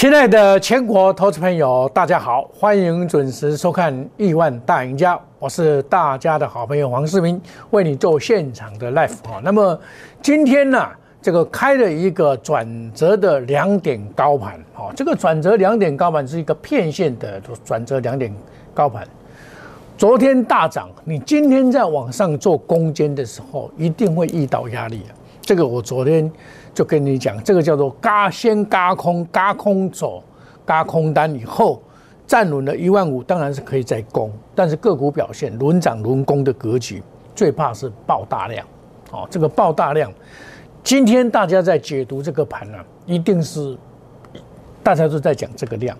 亲爱的全国投资朋友，大家好，欢迎准时收看《亿万大赢家》，我是大家的好朋友黄世明，为你做现场的 live 啊。那么今天呢，这个开了一个转折的两点高盘，哦，这个转折两点高盘是一个片线的转折两点高盘。昨天大涨，你今天在往上做攻坚的时候，一定会遇到压力这个我昨天就跟你讲，这个叫做嘎先嘎空，嘎空走，嘎空单以后站稳了一万五，当然是可以再攻，但是个股表现轮涨轮攻的格局，最怕是爆大量。哦，这个爆大量，今天大家在解读这个盘呢，一定是大家都在讲这个量，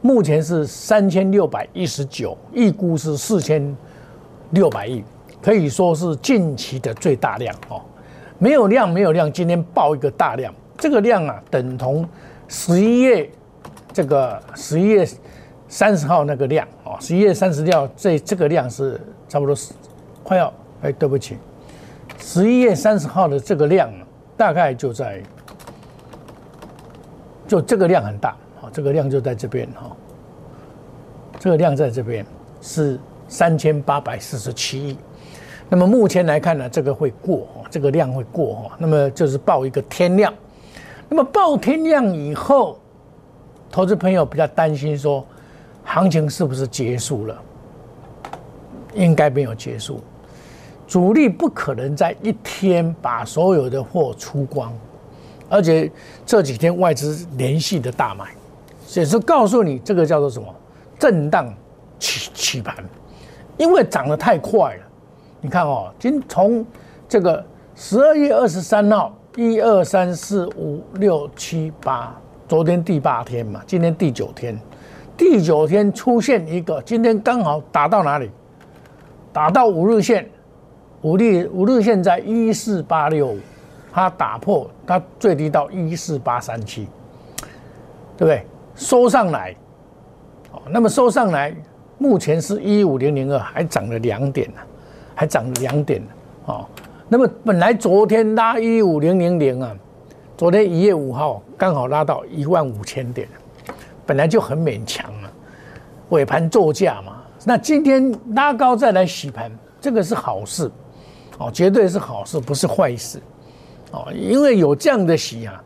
目前是三千六百一十九，预估是四千六百亿，可以说是近期的最大量哦。没有量，没有量，今天爆一个大量，这个量啊，等同十一月这个十一月三十号那个量啊，十一月三十号这这个量是差不多是快要哎，对不起，十一月三十号的这个量大概就在就这个量很大啊，这个量就在这边哈，这个量在这边是三千八百四十七亿。那么目前来看呢，这个会过这个量会过哈，那么就是报一个天量。那么报天量以后，投资朋友比较担心说，行情是不是结束了？应该没有结束，主力不可能在一天把所有的货出光，而且这几天外资连续的大买，所以说告诉你这个叫做什么？震荡起起盘，因为涨得太快了。你看哦，今从这个十二月二十三号，一二三四五六七八，昨天第八天嘛，今天第九天，第九天出现一个，今天刚好打到哪里？打到五日线，五日五日线在一四八六五，它打破它最低到一四八三七，对不对？收上来，哦，那么收上来，目前是一五零零二，还涨了两点呢。还涨了两点哦，那么本来昨天拉一五零零零啊，昨天一月五号刚好拉到一万五千点，本来就很勉强啊，尾盘作价嘛。那今天拉高再来洗盘，这个是好事哦，绝对是好事，不是坏事哦。因为有这样的洗啊，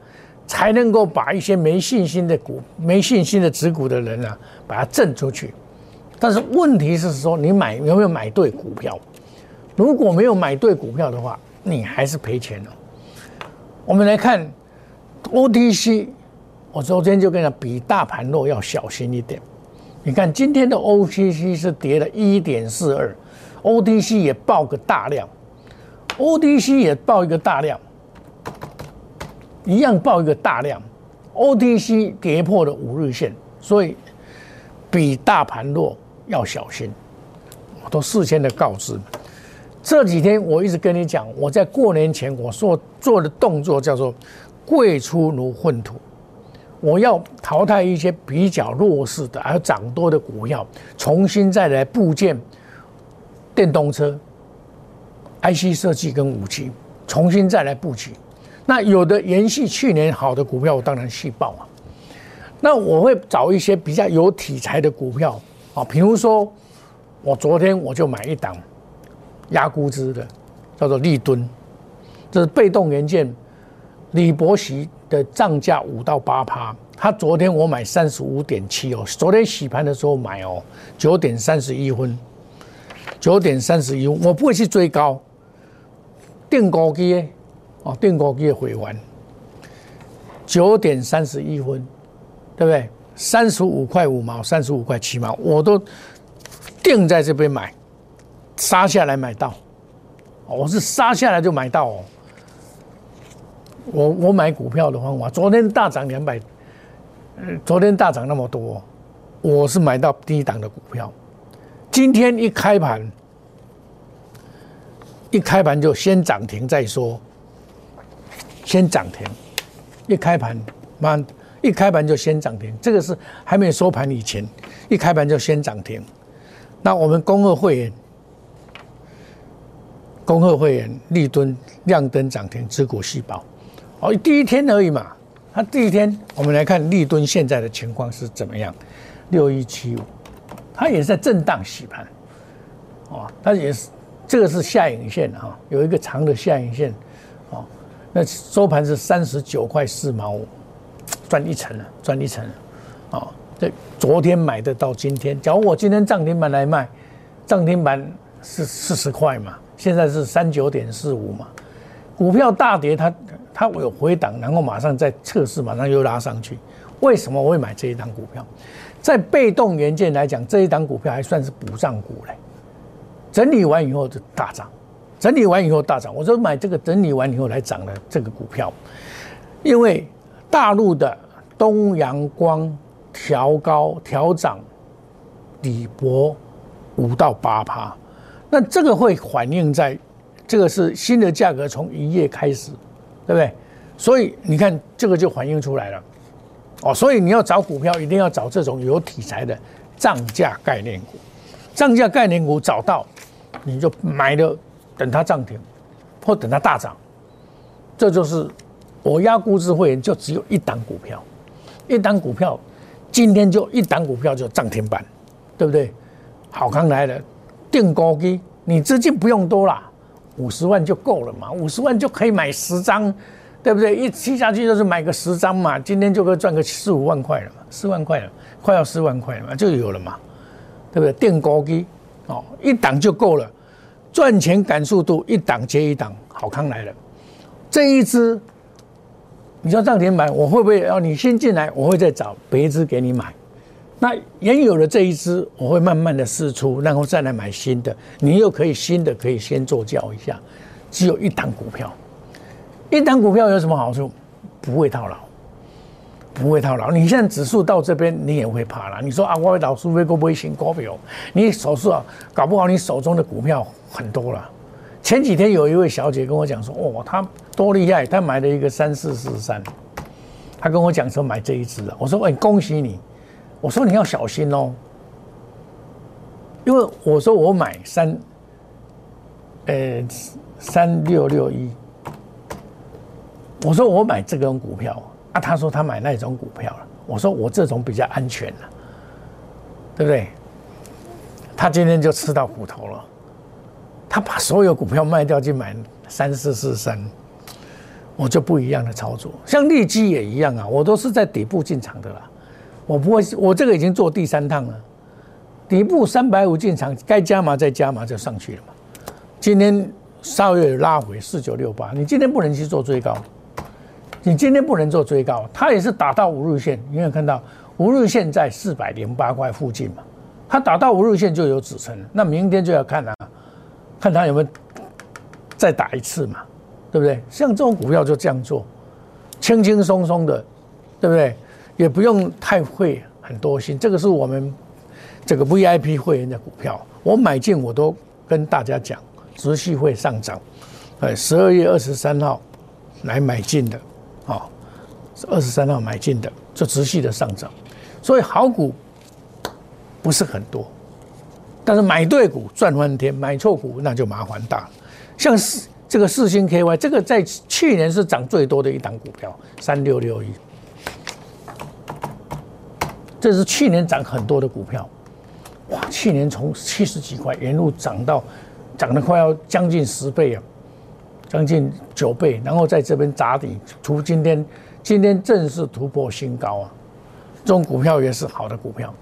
才能够把一些没信心的股、没信心的持股的人啊，把它震出去。但是问题是说，你买有没有买对股票？如果没有买对股票的话，你还是赔钱了。我们来看 OTC，我昨天就跟你讲，比大盘弱要小心一点。你看今天的 OTC 是跌了一点四二，OTC 也爆个大量，OTC 也爆一个大量，一样爆一个大量，OTC 跌破了五日线，所以比大盘弱要小心。我都事先的告知。这几天我一直跟你讲，我在过年前我所做的动作叫做“贵出如粪土”，我要淘汰一些比较弱势的，还有涨多的股票，重新再来部件电动车、IC 设计跟武器，重新再来布局。那有的延续去年好的股票，我当然续报啊。那我会找一些比较有题材的股票啊，比如说我昨天我就买一档。压估值的叫做立敦，这是被动元件，李博喜的涨价五到八趴。他昨天我买三十五点七哦，昨天洗盘的时候买哦，九点三十一分，九点三十一，我不会去追高，定高机哦，定高机回完，九点三十一分，对不对？三十五块五毛，三十五块七毛，我都定在这边买。杀下来买到，我是杀下来就买到哦。我我买股票的方法，昨天大涨两百，昨天大涨那么多，我是买到低档的股票。今天一开盘，一开盘就先涨停再说，先涨停，一开盘，妈，一开盘就先涨停，这个是还没收盘以前，一开盘就先涨停。那我们公二会员。恭贺会员立敦亮灯涨停，持股细胞，哦，第一天而已嘛，它第一天我们来看立敦现在的情况是怎么样？六一七五，它也是在震荡洗盘，哦，它也是这个是下影线哈，有一个长的下影线，哦，那收盘是三十九块四毛五，赚一成了，赚一成了，哦，这昨天买的到今天，假如我今天涨停板来卖，涨停板是四十块嘛，现在是三九点四五嘛，股票大跌它。它有回档，然后马上再测试，马上又拉上去。为什么我会买这一档股票？在被动元件来讲，这一档股票还算是补涨股嘞。整理完以后就大涨，整理完以后大涨。我说买这个整理完以后来涨的这个股票，因为大陆的东阳光调高调涨，底博五到八趴，那这个会反映在这个是新的价格从一月开始。对不对？所以你看这个就反映出来了，哦，所以你要找股票一定要找这种有题材的涨价概念股，涨价概念股找到，你就买了，等它涨停，或等它大涨，这就是我压估值会员就只有一档股票，一档股票，今天就一档股票就涨停板，对不对？好康来了，定高低，你资金不用多啦。五十万就够了嘛，五十万就可以买十张，对不对？一踢下去就是买个十张嘛，今天就可以赚个四五万块了嘛，四万块了，快要四万块了嘛，就有了嘛，对不对？电高机哦，一档就够了，赚钱赶速度，一档接一档，好康来了。这一支，你说涨停板，我会不会要你先进来？我会再找别支给你买。那原有的这一支，我会慢慢的试出，然后再来买新的。你又可以新的可以先做教一下。只有一档股票，一档股票有什么好处？不会套牢，不会套牢。你现在指数到这边，你也会怕了。你说啊，我老苏会不会新股票？你手上啊，搞不好你手中的股票很多了。前几天有一位小姐跟我讲说，哦，她多厉害，她买了一个三四四三，她跟我讲说买这一支了。我说，哎，恭喜你。我说你要小心哦，因为我说我买三，呃，三六六一，我说我买这种股票啊，他说他买那种股票了，我说我这种比较安全了，对不对？他今天就吃到苦头了，他把所有股票卖掉去买三四四三，我就不一样的操作，像利基也一样啊，我都是在底部进场的啦。我不会，我这个已经做第三趟了，底部三百五进场，该加码再加码就上去了嘛。今天稍微拉回四九六八，你今天不能去做追高，你今天不能做追高，它也是打到五日线，你有看到五日线在四百零八块附近嘛？它打到五日线就有支撑，那明天就要看啊，看它有没有再打一次嘛，对不对？像这种股票就这样做，轻轻松松的，对不对？也不用太会很多心，这个是我们这个 VIP 会员的股票，我买进我都跟大家讲，持续会上涨。呃，十二月二十三号来买进的，啊，二十三号买进的，就持续的上涨。所以好股不是很多，但是买对股赚翻天，买错股那就麻烦大。像四这个四星 KY，这个在去年是涨最多的一档股票，三六六一。这是去年涨很多的股票，哇！去年从七十几块一路涨到，涨得快要将近十倍啊，将近九倍，然后在这边砸底，突今天今天正式突破新高啊！这种股票也是好的股票，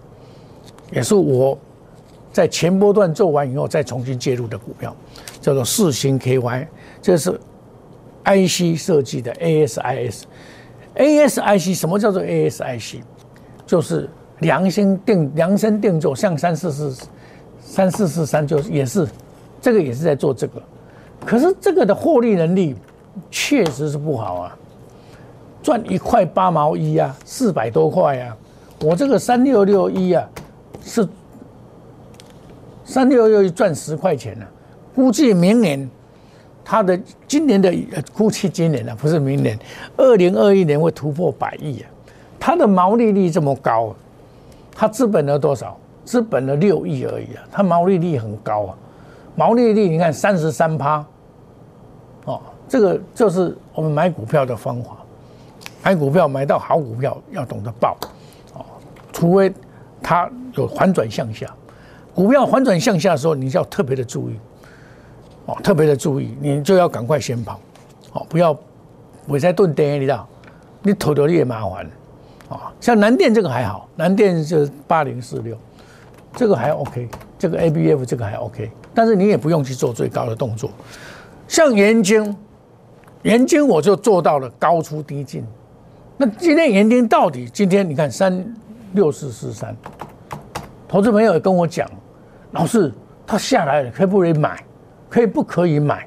也是我在前波段做完以后再重新介入的股票，叫做四星 KY，这是 IC 设计的 ASIS，ASIC 什么叫做 ASIC？就是量身定量身定做，像三四四三四四三，就也是这个也是在做这个，可是这个的获利能力确实是不好啊，赚一块八毛一啊，四百多块啊，我这个三六六一啊是三六六一赚十块钱呢，估计明年它的今年的估计今年啊不是明年，二零二一年会突破百亿啊。它的毛利率这么高，它资本了多少？资本了六亿而已啊！它毛利率很高啊，毛利率你看三十三趴，哦，这个就是我们买股票的方法，买股票买到好股票要懂得报，哦，除非它有反转向下，股票反转向下的时候，你就要特别的注意，哦，特别的注意，你就要赶快先跑，哦，不要尾在钝跌，你知道，你头头也麻烦，啊，像南电这个还好，南电是八零四六，这个还 OK，这个 ABF 这个还 OK，但是你也不用去做最高的动作，像元晶，元晶我就做到了高出低进。那今天盐丁到底？今天你看三六四四三，投资朋友也跟我讲，老师他下来了，可以不可以买？可以不可以买？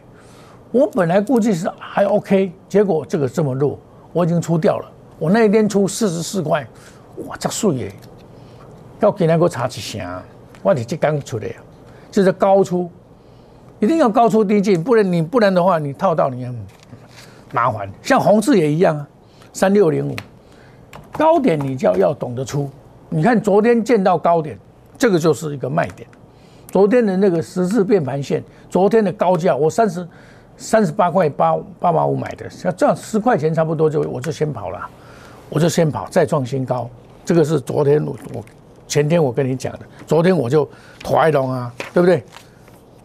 我本来估计是还 OK，结果这个这么弱，我已经出掉了。我那一天出四十四块，哇，这水耶！要给那个查一下，我得这刚出来呀，就是高出，一定要高出低进，不然你不然的话，你套到你很麻烦。像红字也一样啊。三六零五高点，你就要要懂得出。你看昨天见到高点，这个就是一个卖点。昨天的那个十字变盘线，昨天的高价，我三十三十八块八八八五买的，像这样十块钱差不多就我就先跑了，我就先跑，再创新高。这个是昨天我我前天我跟你讲的，昨天我就抬龙啊，对不对？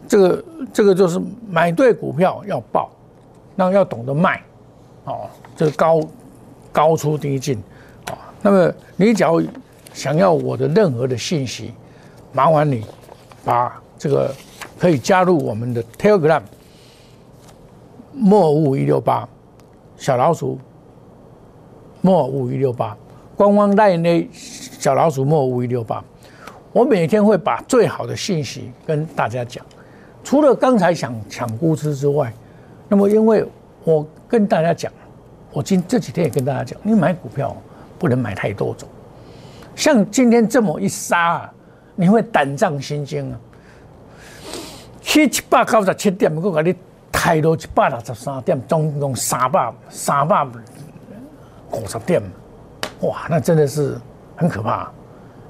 这个这个就是买对股票要报，那要懂得卖，哦，这个高。高出低进，啊，那么你只要想要我的任何的信息，麻烦你把这个可以加入我们的 Telegram，莫五一六八小老鼠，莫五一六八官方代言的小老鼠莫五一六八，我每天会把最好的信息跟大家讲，除了刚才想抢估值之外，那么因为我跟大家讲。我今这几天也跟大家讲，你买股票不能买太多种，像今天这么一杀啊，你会胆战心惊啊。七七八九十七点，我给你抬到一百六十三点，总共三百三百五十点，哇，那真的是很可怕。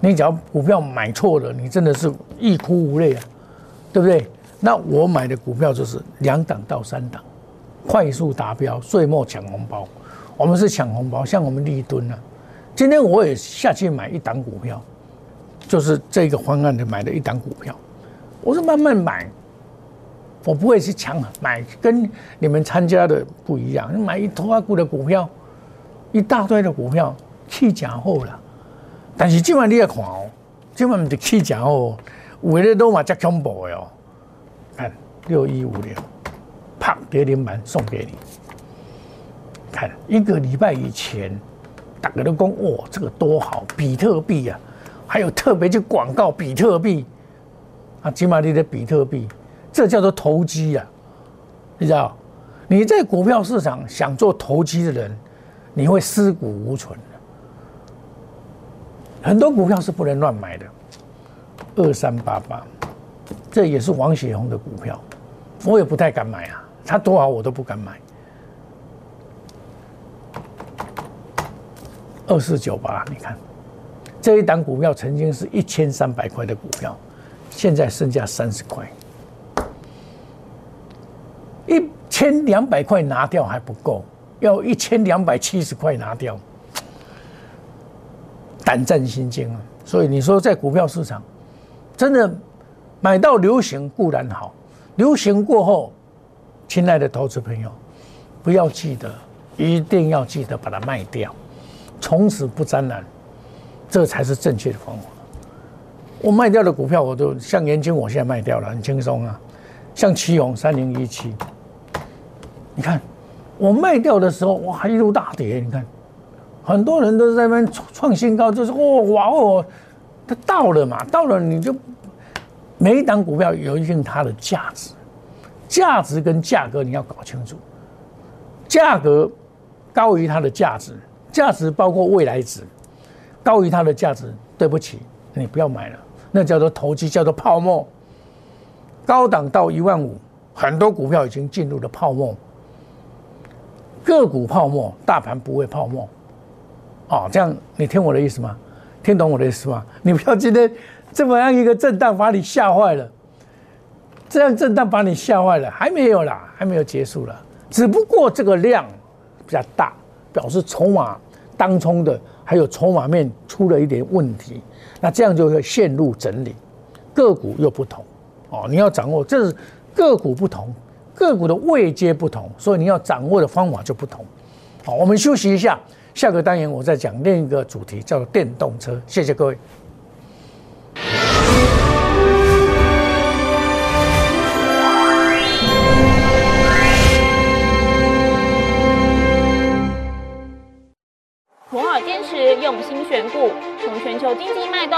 你只要股票买错了，你真的是欲哭无泪啊，对不对？那我买的股票就是两档到三档。快速达标，岁末抢红包。我们是抢红包，像我们立吨啊。今天我也下去买一档股票，就是这个方案的买的一档股票。我是慢慢买，我不会去抢买，跟你们参加的不一样。买一拖股的股票，一大堆的股票去假货了。但是今晚你也看哦，今晚不是去假货，为了都嘛加恐怖哟。看六一五六。啪，跌停板送给你。看一个礼拜以前，大家都讲哇，这个多好，比特币啊，还有特别去广告比特币啊，起码你的比特币，这叫做投机呀，你知道？你在股票市场想做投机的人，你会尸骨无存的。很多股票是不能乱买的，二三八八，这也是王雪红的股票，我也不太敢买啊。它多好我都不敢买。二四九八，你看这一档股票曾经是一千三百块的股票，现在剩下三十块，一千两百块拿掉还不够，要一千两百七十块拿掉，胆战心惊啊！所以你说在股票市场，真的买到流行固然好，流行过后。亲爱的投资朋友，不要记得，一定要记得把它卖掉，从此不沾染，这才是正确的方法。我卖掉的股票，我都像年轻，我现在卖掉了，很轻松啊。像奇勇三零一七，你看我卖掉的时候，哇，一路大跌。你看，很多人都在那边创新高，就是哦哇哦，它到了嘛，到了你就每一档股票有一定它的价值。价值跟价格你要搞清楚，价格高于它的价值，价值包括未来值，高于它的价值，对不起，你不要买了，那叫做投机，叫做泡沫。高档到一万五，很多股票已经进入了泡沫，个股泡沫，大盘不会泡沫。哦，这样你听我的意思吗？听懂我的意思吗？你不要今天这么样一个震荡把你吓坏了。这样震荡把你吓坏了，还没有啦，还没有结束了，只不过这个量比较大，表示筹码当冲的还有筹码面出了一点问题，那这样就会陷入整理。个股又不同哦，你要掌握这是个股不同，个股的位阶不同，所以你要掌握的方法就不同。好，我们休息一下，下个单元我再讲另一个主题，叫做电动车。谢谢各位。用心选股，从全球经济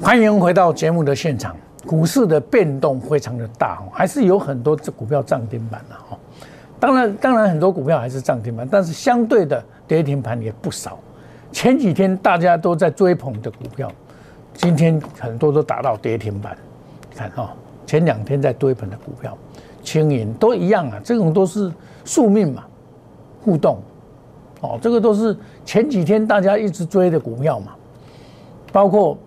欢迎回到节目的现场。股市的变动非常的大，还是有很多这股票涨停板的哈。当然，当然很多股票还是涨停板，但是相对的跌停盘也不少。前几天大家都在追捧的股票，今天很多都打到跌停板。看哈，前两天在追捧的股票，轻盈都一样啊，这种都是宿命嘛，互动。哦，这个都是前几天大家一直追的股票嘛，包括。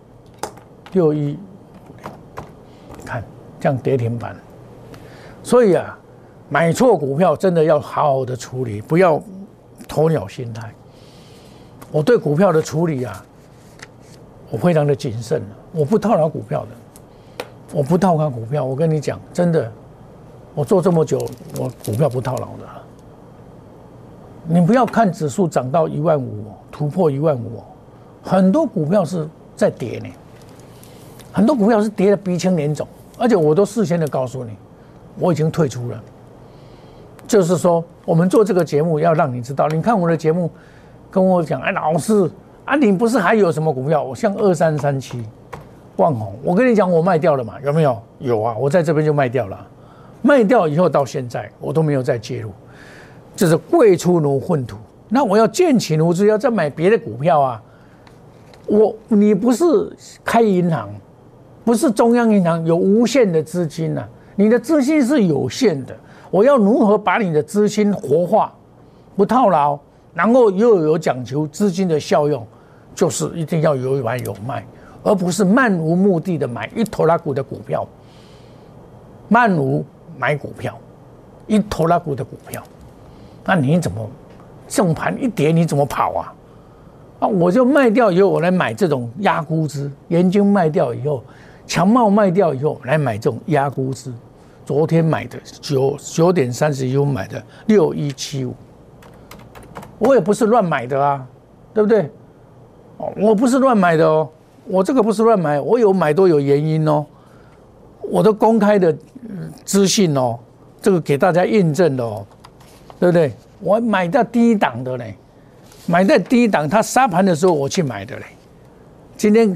六一看这样跌停板，所以啊，买错股票真的要好好的处理，不要鸵鸟心态。我对股票的处理啊，我非常的谨慎，我不套牢股票的，我不套牢股票。我跟你讲，真的，我做这么久，我股票不套牢的。你不要看指数涨到一万五，突破一万五，很多股票是在跌呢。很多股票是跌的鼻青脸肿，而且我都事先的告诉你，我已经退出了。就是说，我们做这个节目要让你知道，你看我的节目，跟我讲，哎，老师啊，你不是还有什么股票？我像二三三七，万红，我跟你讲，我卖掉了嘛，有没有？有啊，我在这边就卖掉了，卖掉以后到现在我都没有再介入，就是贵出如粪土。那我要建起炉子，要再买别的股票啊。我你不是开银行？不是中央银行有无限的资金呐，你的资金是有限的。我要如何把你的资金活化，不套牢，然后又有讲求资金的效用，就是一定要有买有卖，而不是漫无目的的买一头拉股的股票，漫无买股票，一头拉股的股票，那你怎么正盘一跌你怎么跑啊？啊，我就卖掉以后，我来买这种压估值，研究卖掉以后。强茂卖掉以后，来买这种压估值。昨天买的九九点三十一分买的六一七五，我也不是乱买的啊，对不对？哦，我不是乱买的哦，我这个不是乱买，我有买都有原因哦，我都公开的资讯哦，这个给大家验证的哦，对不对？我买到低档的嘞，买在低档，它杀盘的时候我去买的嘞，今天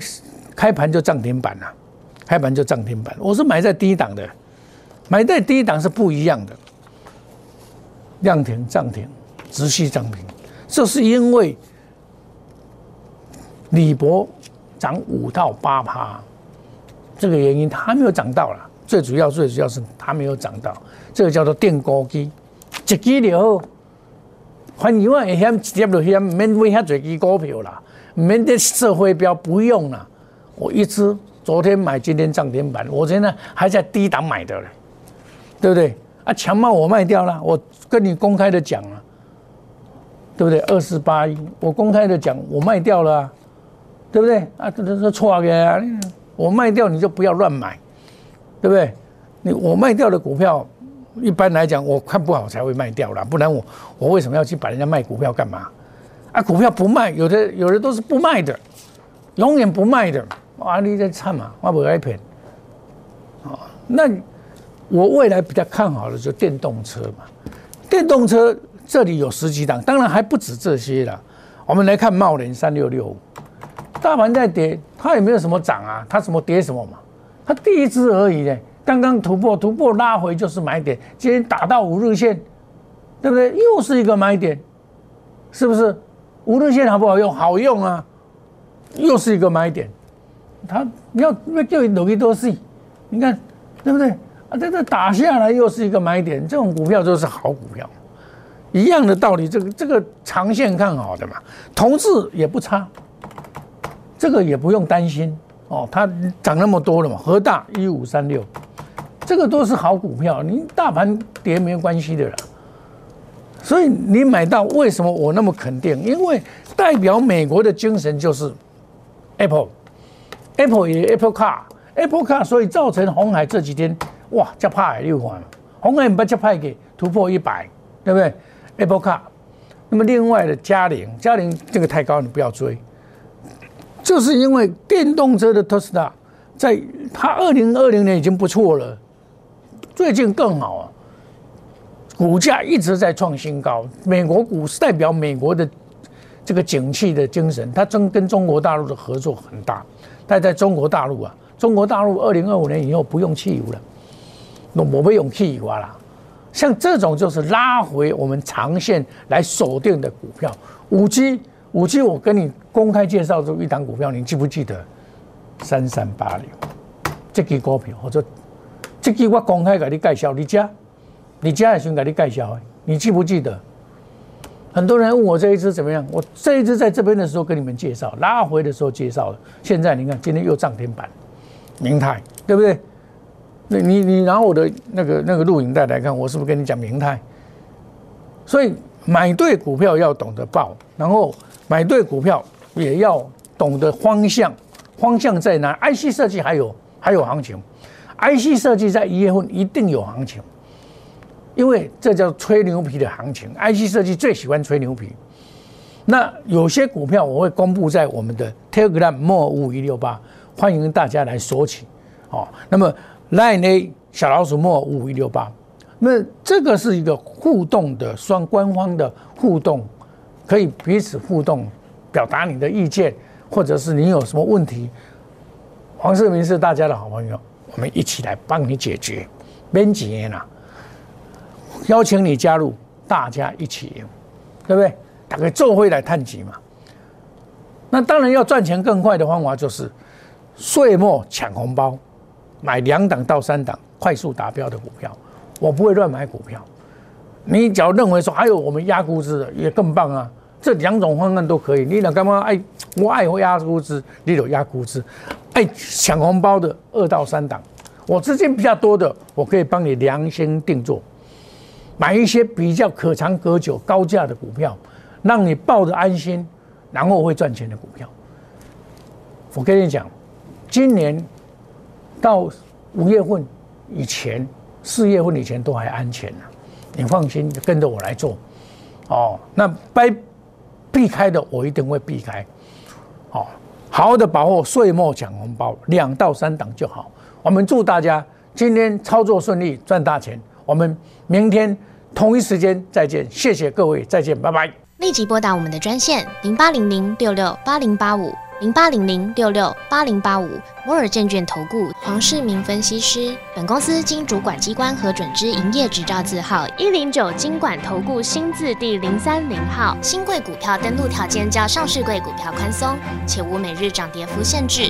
开盘就涨停板了。开盘就涨停板，我是买在低档的，买在低档是不一样的。量停涨停，直续涨停，这是因为李博涨五到八趴，这个原因它没有涨到了。最主要最主要是它没有涨到，这个叫做电高机，一机了后，反正会险直接就险，免买遐侪支股票啦，免得社会标不用啦，我一直。昨天买，今天涨停板，我现在还在低档买的嘞，对不对？啊，强茂我卖掉了，我跟你公开的讲了，对不对？二四八一，我公开的讲，我卖掉了，对不对？啊，这这这错啊！我卖掉你就不要乱买，对不对？你我卖掉的股票，一般来讲我看不好才会卖掉啦，不然我我为什么要去把人家卖股票干嘛？啊，股票不卖，有的有的都是不卖的，永远不卖的。啊，你在唱嘛，我不爱骗。啊，那我未来比较看好的就电动车嘛，电动车这里有十几档，当然还不止这些了。我们来看茂林三六六五，大盘在跌，它也没有什么涨啊，它什么跌什么嘛，它第一只而已呢。刚刚突破，突破拉回就是买点，今天打到五日线，对不对？又是一个买点，是不是？五日线好不好用？好用啊，又是一个买点。它你要要叫你努力多细，你看对不对？啊，这个打下来又是一个买点，这种股票都是好股票，一样的道理。这个这个长线看好的嘛，同志也不差，这个也不用担心哦，它涨那么多了嘛。和大一五三六。这个都是好股票，你大盘跌没有关系的啦。所以你买到，为什么我那么肯定？因为代表美国的精神就是 Apple Apple 也 Apple Car，Apple Car，所以造成红海这几天哇，加派六环，红海把加派给突破一百，对不对？Apple Car，那么另外的嘉陵，嘉陵这个太高，你不要追，就是因为电动车的特斯拉，在它二零二零年已经不错了。最近更好啊，股价一直在创新高。美国股市代表美国的这个景气的精神，它中跟中国大陆的合作很大。但在中国大陆啊，中国大陆二零二五年以后不用汽油了，那我不用汽油啦。像这种就是拉回我们长线来锁定的股票。五 G，五 G，我跟你公开介绍这一档股票，你记不记得？三三八六，这个股票或者。这句我公开给你介绍，你加，你加也想给你介绍，你记不记得？很多人问我这一支怎么样，我这一支在这边的时候跟你们介绍，拉回的时候介绍了。现在你看，今天又涨停板，明泰，对不对？那你你拿我的那个那个录影带来看，我是不是跟你讲明泰？所以买对股票要懂得报，然后买对股票也要懂得方向，方向在哪？IC 设计还有还有行情。IC 设计在一月份一定有行情，因为这叫吹牛皮的行情。IC 设计最喜欢吹牛皮。那有些股票我会公布在我们的 Telegram 莫五一六八，欢迎大家来索取。哦，那么 Line A 小老鼠莫五一六八，那这个是一个互动的双官方的互动，可以彼此互动，表达你的意见，或者是你有什么问题。黄世明是大家的好朋友。我们一起来帮你解决，免钱啦！邀请你加入，大家一起赢，对不对？大概做会来探级嘛。那当然要赚钱更快的方法就是岁末抢红包，买两档到三档快速达标的股票。我不会乱买股票。你只要认为说还有我们压估值的也更棒啊，这两种方案都可以。你那干嘛？哎，我爱压估值，你有压估值。爱，抢红包的二到三档，我资金比较多的，我可以帮你量身定做，买一些比较可长可久、高价的股票，让你抱着安心，然后会赚钱的股票。我跟你讲，今年到五月份以前、四月份以前都还安全呢，你放心，跟着我来做。哦，那该避开的我一定会避开。哦。好好的把握岁末抢红包，两到三档就好。我们祝大家今天操作顺利，赚大钱。我们明天同一时间再见，谢谢各位，再见，拜拜。立即拨打我们的专线零八零零六六八零八五。零八零零六六八零八五摩尔证券投顾黄世明分析师，本公司经主管机关核准之营业执照字号一零九金管投顾新字第零三零号。新贵股票登录条件较上市贵股票宽松，且无每日涨跌幅限制。